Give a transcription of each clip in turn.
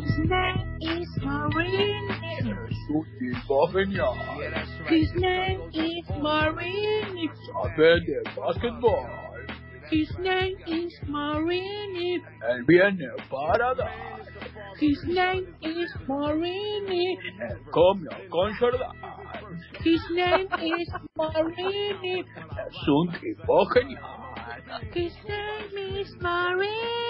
His name is Marine Jesus. Yeah, right. His name is Marine. Abede basketball. His name is Marini. And we are near paradise. His name is Marini. And come your concert. His name is Marini. Soon His name is Marini.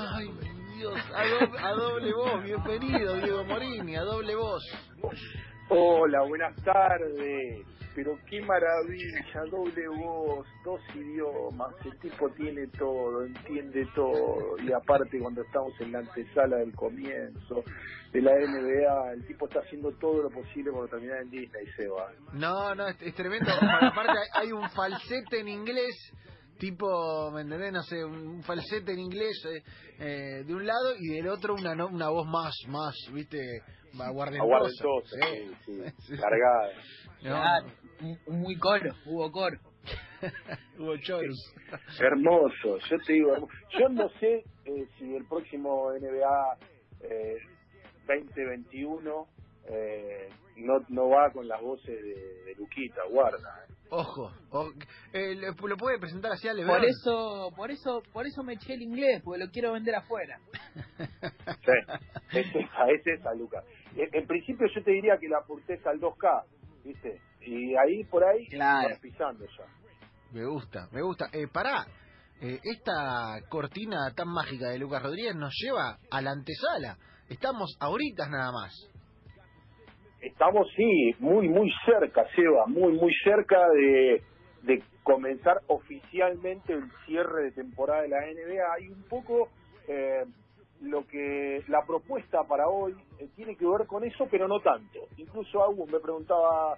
Ay, Dios, a doble, a doble voz, bienvenido Diego Morini, a doble voz. Hola, buenas tardes. Pero qué maravilla, doble voz, dos idiomas, el tipo tiene todo, entiende todo. Y aparte cuando estamos en la antesala del comienzo de la NBA, el tipo está haciendo todo lo posible por terminar en Disney, Seba. No, no, es, es tremendo. Aparte hay un falsete en inglés, tipo, ¿me entendés? No sé, un falsete en inglés eh, eh, de un lado y del otro una no- una voz más, más, viste, aguardentosa. Aguardentosa, Sí. sí, sí, cargada. No, un muy coro, hubo coro. hubo choros. Hermoso, yo te digo, hermo- yo no sé eh, si el próximo NBA eh, 2021 eh, no, no va con las voces de, de Luquita, guarda. eh. Ojo, o- eh, le- lo puede presentar así a Por Lebron. eso, por eso, por eso me eché el inglés, porque lo quiero vender afuera. Sí, es esa, es esa, Lucas. En, en principio yo te diría que la apuntes al 2K, ¿viste? Y ahí por ahí Claro. vas pisando ya. Me gusta, me gusta. Eh, pará, eh, esta cortina tan mágica de Lucas Rodríguez nos lleva a la antesala. Estamos ahorita nada más. Estamos, sí, muy, muy cerca, Seba, muy, muy cerca de, comenzar oficialmente el cierre de temporada de la NBA y un poco eh, lo que la propuesta para hoy eh, tiene que ver con eso, pero no tanto. Incluso Agus me preguntaba,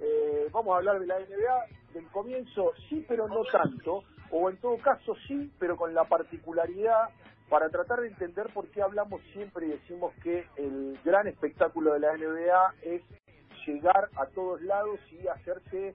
eh, vamos a hablar de la NBA del comienzo, sí, pero no tanto, o en todo caso sí, pero con la particularidad para tratar de entender por qué hablamos siempre y decimos que el gran espectáculo de la NBA es llegar a todos lados y hacerse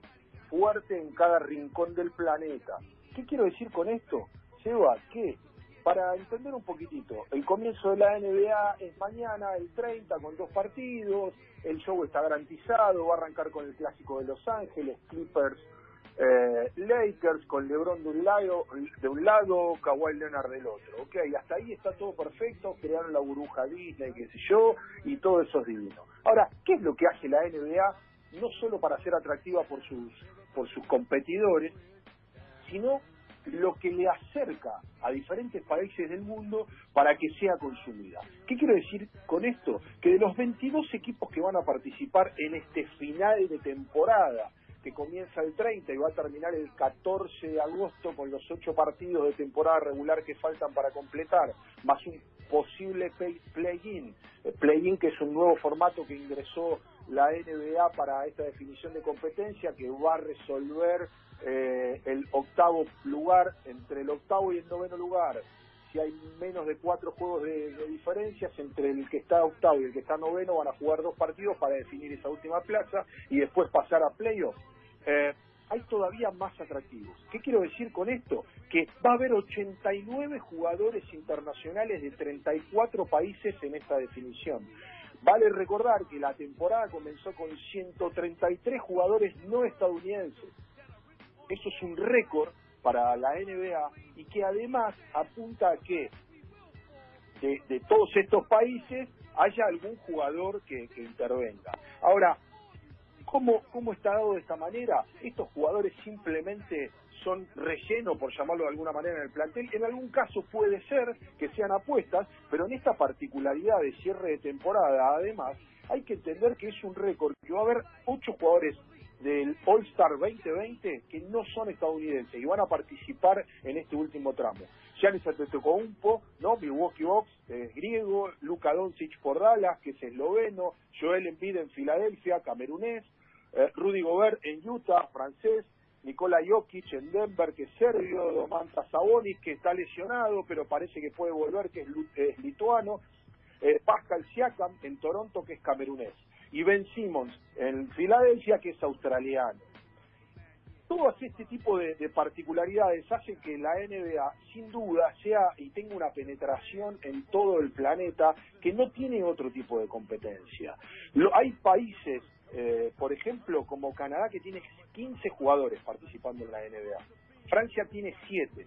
fuerte en cada rincón del planeta. ¿Qué quiero decir con esto? Seba, que para entender un poquitito, el comienzo de la NBA es mañana, el 30, con dos partidos, el show está garantizado, va a arrancar con el clásico de Los Ángeles, Clippers, eh, Lakers, con LeBron de un lado, de un lado, Kawhi Leonard del otro. Ok, hasta ahí está todo perfecto, crearon la burbuja Disney, qué sé yo, y todo eso es divino. Ahora, ¿qué es lo que hace la NBA? No solo para ser atractiva por sus, por sus competidores, sino lo que le acerca a diferentes países del mundo para que sea consumida. ¿Qué quiero decir con esto? Que de los 22 equipos que van a participar en este final de temporada, que comienza el 30 y va a terminar el 14 de agosto con los ocho partidos de temporada regular que faltan para completar, más un posible play-in, play-in que es un nuevo formato que ingresó la NBA para esta definición de competencia que va a resolver eh, el octavo lugar entre el octavo y el noveno lugar. Si hay menos de cuatro juegos de, de diferencias entre el que está octavo y el que está noveno, van a jugar dos partidos para definir esa última plaza y después pasar a playoffs. Eh, hay todavía más atractivos. ¿Qué quiero decir con esto? Que va a haber 89 jugadores internacionales de 34 países en esta definición. Vale recordar que la temporada comenzó con 133 jugadores no estadounidenses. Eso es un récord para la NBA y que además apunta a que de, todos estos países haya algún jugador que, que intervenga. Ahora, ¿cómo, ¿cómo está dado de esta manera? Estos jugadores simplemente son relleno, por llamarlo de alguna manera, en el plantel. En algún caso puede ser que sean apuestas, pero en esta particularidad de cierre de temporada, además, hay que entender que es un récord, que va a haber ocho jugadores del All-Star 2020 que no son estadounidenses y van a participar en este último tramo. Giannis Antetokounmpo, ¿no? Milwaukee Bucks, es griego, Luka Doncic por Dallas, que es esloveno, Joel Embiid en Filadelfia, camerunés, eh, Rudy Gobert en Utah, francés, Nikola Jokic en Denver, que es serbio, Domantas Sabonis, que está lesionado, pero parece que puede volver, que es, lituano, eh, Pascal Siakam en Toronto, que es camerunés, y Ben Simmons en Filadelfia, que es australiano. todas este tipo de, de particularidades hacen que la NBA sin duda sea y tenga una penetración en todo el planeta que no tiene otro tipo de competencia. Lo- hay países, eh, por ejemplo, como Canadá, que tiene 15 jugadores participando en la NBA. Francia tiene 7.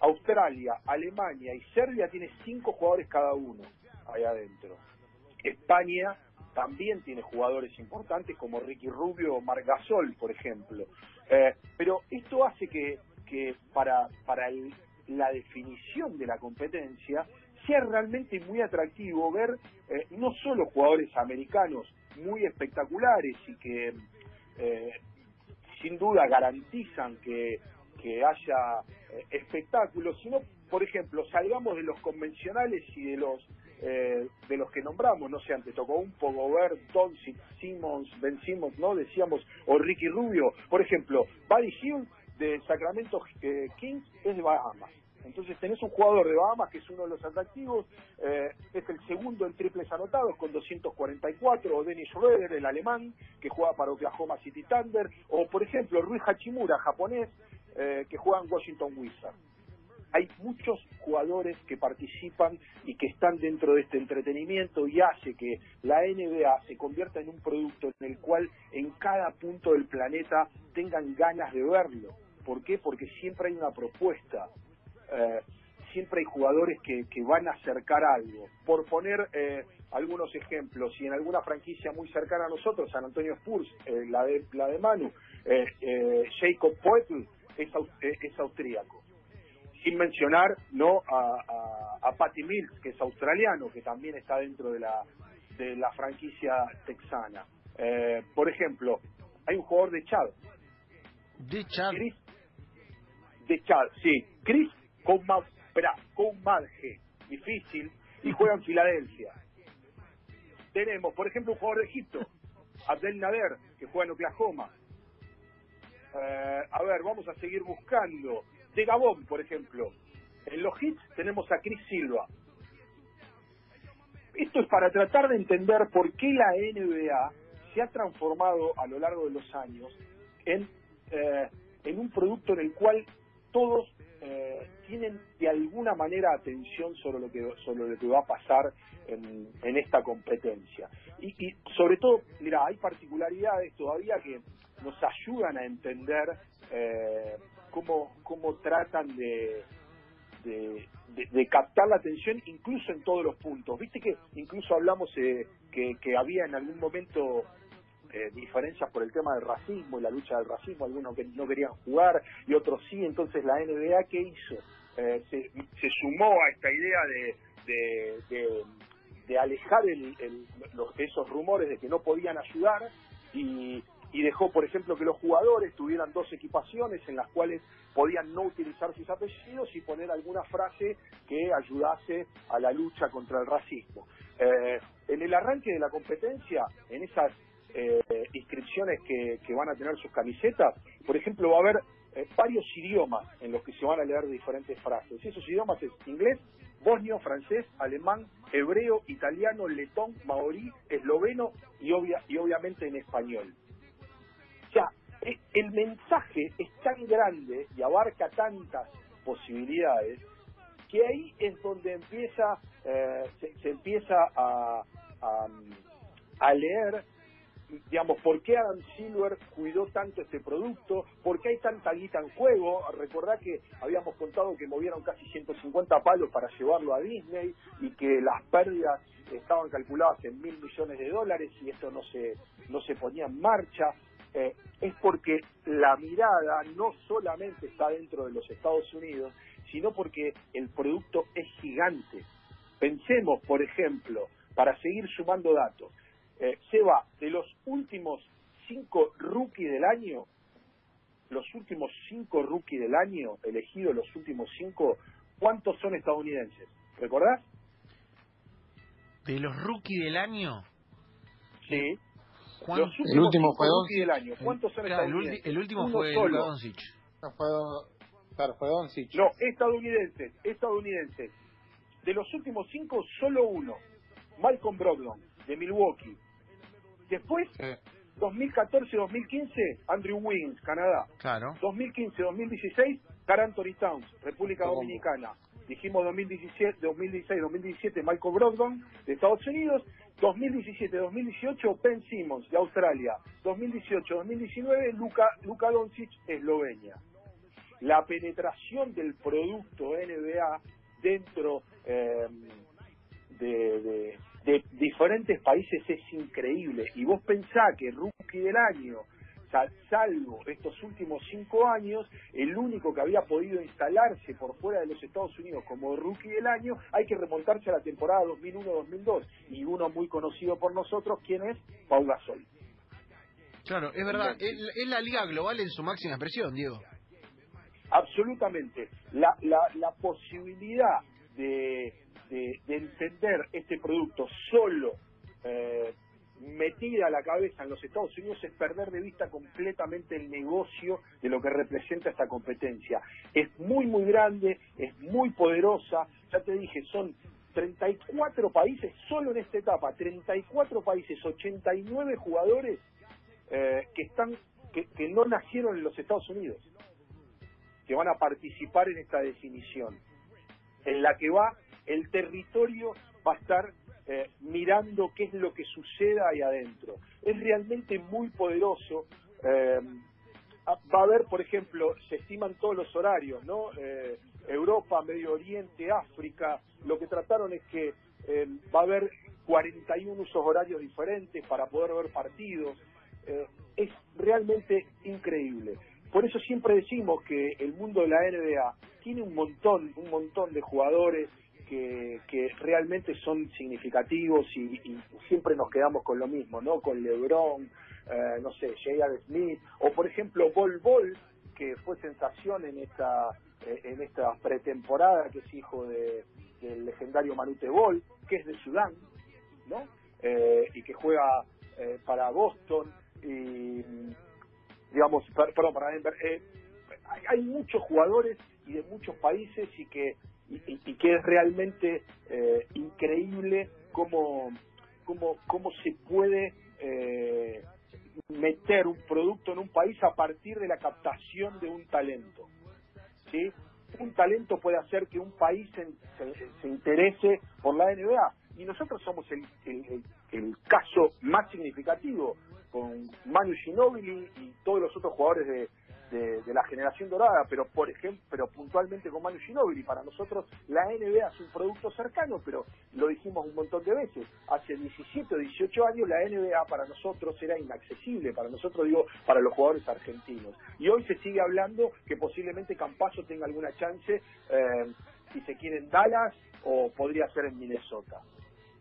Australia, Alemania y Serbia tiene 5 jugadores cada uno ahí adentro. España también tiene jugadores importantes como Ricky Rubio o Marc Gasol, por ejemplo. Eh, pero esto hace que, que para, para la definición de la competencia sea realmente muy atractivo ver eh, no solo jugadores americanos muy espectaculares y que eh, sin duda garantizan que, que haya eh, espectáculos, sino, por ejemplo, salgamos de los convencionales y de los eh, de los que nombramos, no sé, antes tocó un Gobert, Doncic, Simmons, Ben Simmons, ¿no? Decíamos, o Ricky Rubio. Por ejemplo, Buddy Hill de Sacramento eh, Kings es de Bahamas. Entonces tenés un jugador de Bahamas que es uno de los atractivos, eh, es el segundo en triples anotados con 244, o Dennis Schroeder, el alemán, que juega para Oklahoma City Thunder, o por ejemplo Rui Hachimura, japonés, eh, que juega en Washington Wizards. Hay muchos jugadores que participan y que están dentro de este entretenimiento y hace que la NBA se convierta en un producto en el cual en cada punto del planeta tengan ganas de verlo. ¿Por qué? Porque siempre hay una propuesta eh, siempre hay jugadores que, que van a acercar algo. Por poner eh, algunos ejemplos, y en alguna franquicia muy cercana a nosotros, San Antonio Spurs, eh, la, de, la de Manu, eh, eh, Jacob Poetl es, es austríaco. Sin mencionar no a, a, a Patty Mills, que es australiano, que también está dentro de la, de la franquicia texana. Por ejemplo, hay un jugador de Chad, De Chad. Chris de Chad, sí, Chris Couma- espera, Coumadje, difícil, y juega en Filadelfia. Tenemos, por ejemplo, un jugador de Egipto, Abdel Nader, que juega en Oklahoma. Eh, a ver, vamos a seguir buscando. De Gabón, por ejemplo. En los hits tenemos a Chris Silva. Esto es para tratar de entender por qué la NBA se ha transformado a lo largo de los años en, eh, en un producto en el cual todos eh, tienen de alguna manera atención sobre lo que sobre lo que va a pasar en, en esta competencia y, y sobre todo mira hay particularidades todavía que nos ayudan a entender eh, cómo cómo tratan de de, de- de captar la atención incluso en todos los puntos. Viste que incluso hablamos eh, que, que había en algún momento eh, diferencias por el tema del racismo y la lucha del racismo, algunos que no querían jugar y otros sí, entonces la NBA ¿qué hizo? Eh, se, sumó a esta idea de, de, alejar el- los- esos rumores de que no podían ayudar y, y dejó, por ejemplo, que los jugadores tuvieran dos equipaciones en las cuales podían no utilizar sus apellidos y poner alguna frase que ayudase a la lucha contra el racismo. Eh, en el arranque de la competencia, en esas eh, inscripciones que, que van a tener sus camisetas, por ejemplo, va a haber eh, varios idiomas en los que se van a leer diferentes frases. Esos idiomas es inglés, bosnio, francés, alemán, hebreo, italiano, letón, maorí, esloveno y, obvia, y obviamente en español. O sea, el mensaje es tan grande y abarca tantas posibilidades que ahí es donde empieza eh, se, se empieza a, a, a leer digamos, por qué Adam Silver cuidó tanto este producto, por qué hay tanta guita en juego. Recordá que habíamos contado que movieron casi 150 palos para llevarlo a Disney y que las pérdidas estaban calculadas en mil millones de dólares y esto no se, no se ponía en marcha. Eh, es porque la mirada no solamente está dentro de los Estados Unidos, sino porque el producto es gigante. Pensemos, por ejemplo, para seguir sumando datos, eh, se va de los últimos cinco rookies del año, los últimos cinco rookies del año, elegidos los últimos cinco, ¿cuántos son estadounidenses? ¿Recordás? De los rookies del año, Sí. ¿cuán- Los últimos El último fue rookies Doncic. del año, ¿cuántos son Claro, estadounidenses? el último Uno fue Doncic. No, fue, claro, fue Doncic. No, estadounidenses, estadounidenses. De los últimos cinco, solo uno. Malcolm Brogdon, de Milwaukee. Después, Sí. 2014-2015, Andrew Wiggins, Canadá. Claro. 2015-2016, Carl Anthony Towns, República ¿Cómo? Dominicana. Dijimos 2017, 2016-2017, Michael Brogdon, de Estados Unidos. 2017-2018, Ben Simmons, de Australia. 2018-2019, Luka, Luka Doncic, Eslovenia. La penetración del producto NBA dentro eh, de, de- de diferentes países es increíble. Y vos pensás que rookie del año, sal- salvo estos últimos cinco años, el único que había podido instalarse por fuera de los Estados Unidos como rookie del año, hay que remontarse a la temporada 2001-2002. Y uno muy conocido por nosotros, ¿quién es? Pau Gasol. Claro, es verdad. Es, es la liga global en su máxima expresión, Diego. absolutamente la, la, la posibilidad de, de, de entender este producto solo eh, metida a la cabeza en los Estados Unidos es perder de vista completamente el negocio de lo que representa esta competencia. Es muy, muy grande, es muy poderosa, ya te dije, son 34 países, solo en esta etapa, 34 países, 89 jugadores eh, que están que, que no nacieron en los Estados Unidos que van a participar en esta definición, en la que va el territorio va a estar eh, mirando qué es lo que suceda ahí adentro. Es realmente muy poderoso. eh, va a haber, por ejemplo, se estiman todos los horarios, ¿no? Eh, Europa, Medio Oriente, África. Lo que trataron es que eh, va a haber 41 usos horarios diferentes para poder ver partidos. Eh, es realmente increíble. Por eso siempre decimos que el mundo de la NBA tiene un montón, un montón de jugadores que, que realmente son significativos y, y siempre nos quedamos con lo mismo, ¿no? Con LeBron, eh, no sé, J.R. Smith, o por ejemplo Bol Bol, que fue sensación en esta eh, en esta pretemporada, que es hijo de, del legendario Manute Bol, que es de Sudán, ¿no? Eh, y que juega eh, para Boston y digamos, per- perdón, para Denver. Eh, hay, hay muchos jugadores y de muchos países y que y, y- que es realmente eh, increíble cómo, cómo, cómo se puede eh, meter un producto en un país a partir de la captación de un talento. ¿sí? Un talento puede hacer que un país se, se- se interese por la NBA. Y nosotros somos el, el- el- el caso más significativo, con Manu Ginóbili y todos los otros jugadores de, de- la generación dorada, pero por ejemplo, pero puntualmente con Manu Ginóbili. Para nosotros la NBA es un producto cercano, pero lo dijimos un montón de veces. Hace 17 o 18 años la NBA para nosotros era inaccesible, para nosotros digo, para los jugadores argentinos. Y hoy se sigue hablando que posiblemente Campazo tenga alguna chance, eh, si se quiere en Dallas o podría ser en Minnesota.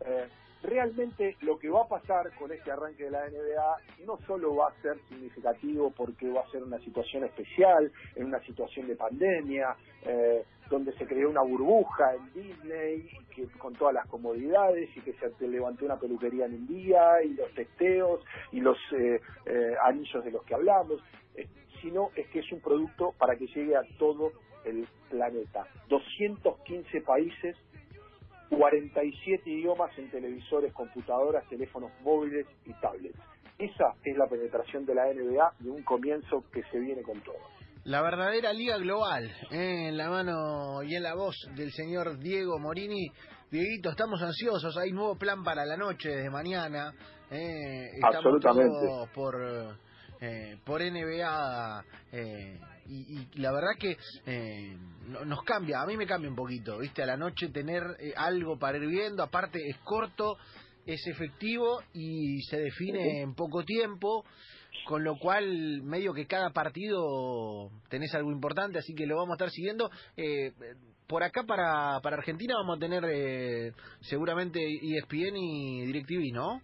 Eh, realmente lo que va a pasar con este arranque de la NBA no solo va a ser significativo porque va a ser una situación especial, en una situación de pandemia, eh, donde se creó una burbuja en Disney que con todas las comodidades y que se levantó una peluquería en un día y los testeos y los eh, eh, anillos de los que hablamos, sino es que es un producto para que llegue a todo el planeta. 215 países 47 idiomas en televisores, computadoras, teléfonos móviles y tablets. Esa es la penetración de la NBA de un comienzo que se viene con todo. La verdadera liga global, ¿eh? en la mano y en la voz del señor Diego Morini. Dieguito, estamos ansiosos, hay nuevo plan para la noche desde mañana. ¿eh? Estamos Absolutamente. todos por, eh, por NBA eh, y, y la verdad que eh, no- nos cambia, a mí me cambia un poquito, ¿viste? A la noche tener eh, algo para ir viendo, aparte es corto, es efectivo y se define en poco tiempo. Con lo cual, medio que cada partido tenés algo importante, así que lo vamos a estar siguiendo. Eh, por acá para, para Argentina vamos a tener eh, seguramente ESPN y DirecTV, ¿no?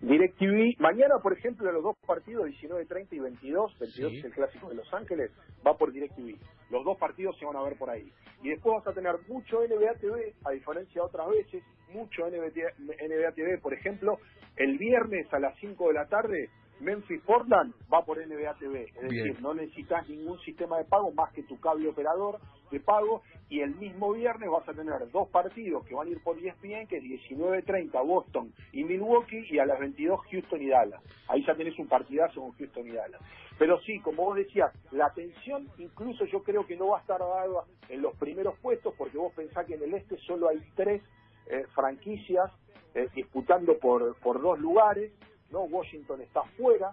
DirecTV, mañana por ejemplo los dos partidos 19, 30 y 22, 22 Sí. es el clásico de Los Ángeles, va por DirecTV. Los dos partidos se van a ver por ahí. Y después vas a tener mucho NBA TV, a diferencia de otras veces, mucho NBA, NBA TV, por ejemplo, el viernes a las 5 de la tarde Memphis Portland va por NBA TV, es Bien. decir, no necesitas ningún sistema de pago más que tu cable operador de pago y el mismo viernes vas a tener dos partidos que van a ir por ESPN, que es 19.30 Boston y Milwaukee y a las 22 Houston y Dallas. Ahí ya tenés un partidazo con Houston y Dallas. Pero sí, como vos decías, la atención incluso yo creo que no va a estar dada en los primeros puestos porque vos pensás que en el este solo hay tres eh, franquicias eh, disputando por, por dos lugares, ¿no? Washington está fuera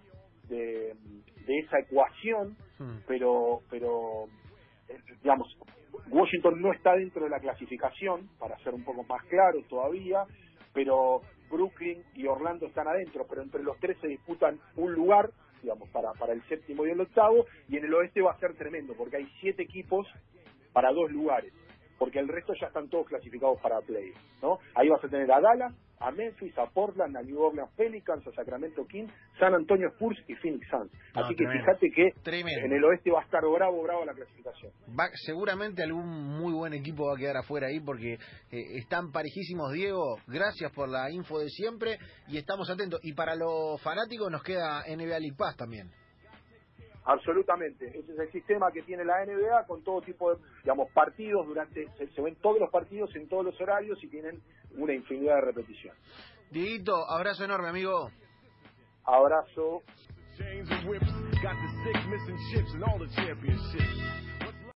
de, de esa ecuación, Hmm. pero, pero eh, digamos, Washington no está dentro de la clasificación, para ser un poco más claro todavía, pero Brooklyn y Orlando están adentro, pero entre los tres se disputan un lugar, digamos, para, para el séptimo y el octavo, y en el oeste va a ser tremendo, porque hay siete equipos para dos lugares, porque el resto ya están todos clasificados para play, ¿no? Ahí vas a tener a Dallas, a Memphis, a Portland, a New Orleans Pelicans, a Sacramento Kings, San Antonio Spurs y Phoenix Suns. No, Así que tremendo. fíjate que Tremendo. en el oeste va a estar bravo, bravo la clasificación. Va- seguramente algún muy buen equipo va a quedar afuera ahí porque eh, están parejísimos, Diego. Gracias por la info de siempre y estamos atentos. Y para los fanáticos nos queda NBA League Pass también. Absolutamente. Ese es el sistema que tiene la NBA con todo tipo de, digamos, partidos durante, se, se ven todos los partidos en todos los horarios y tienen una infinidad de repeticiones. Dieguito, abrazo enorme, amigo. Abrazo.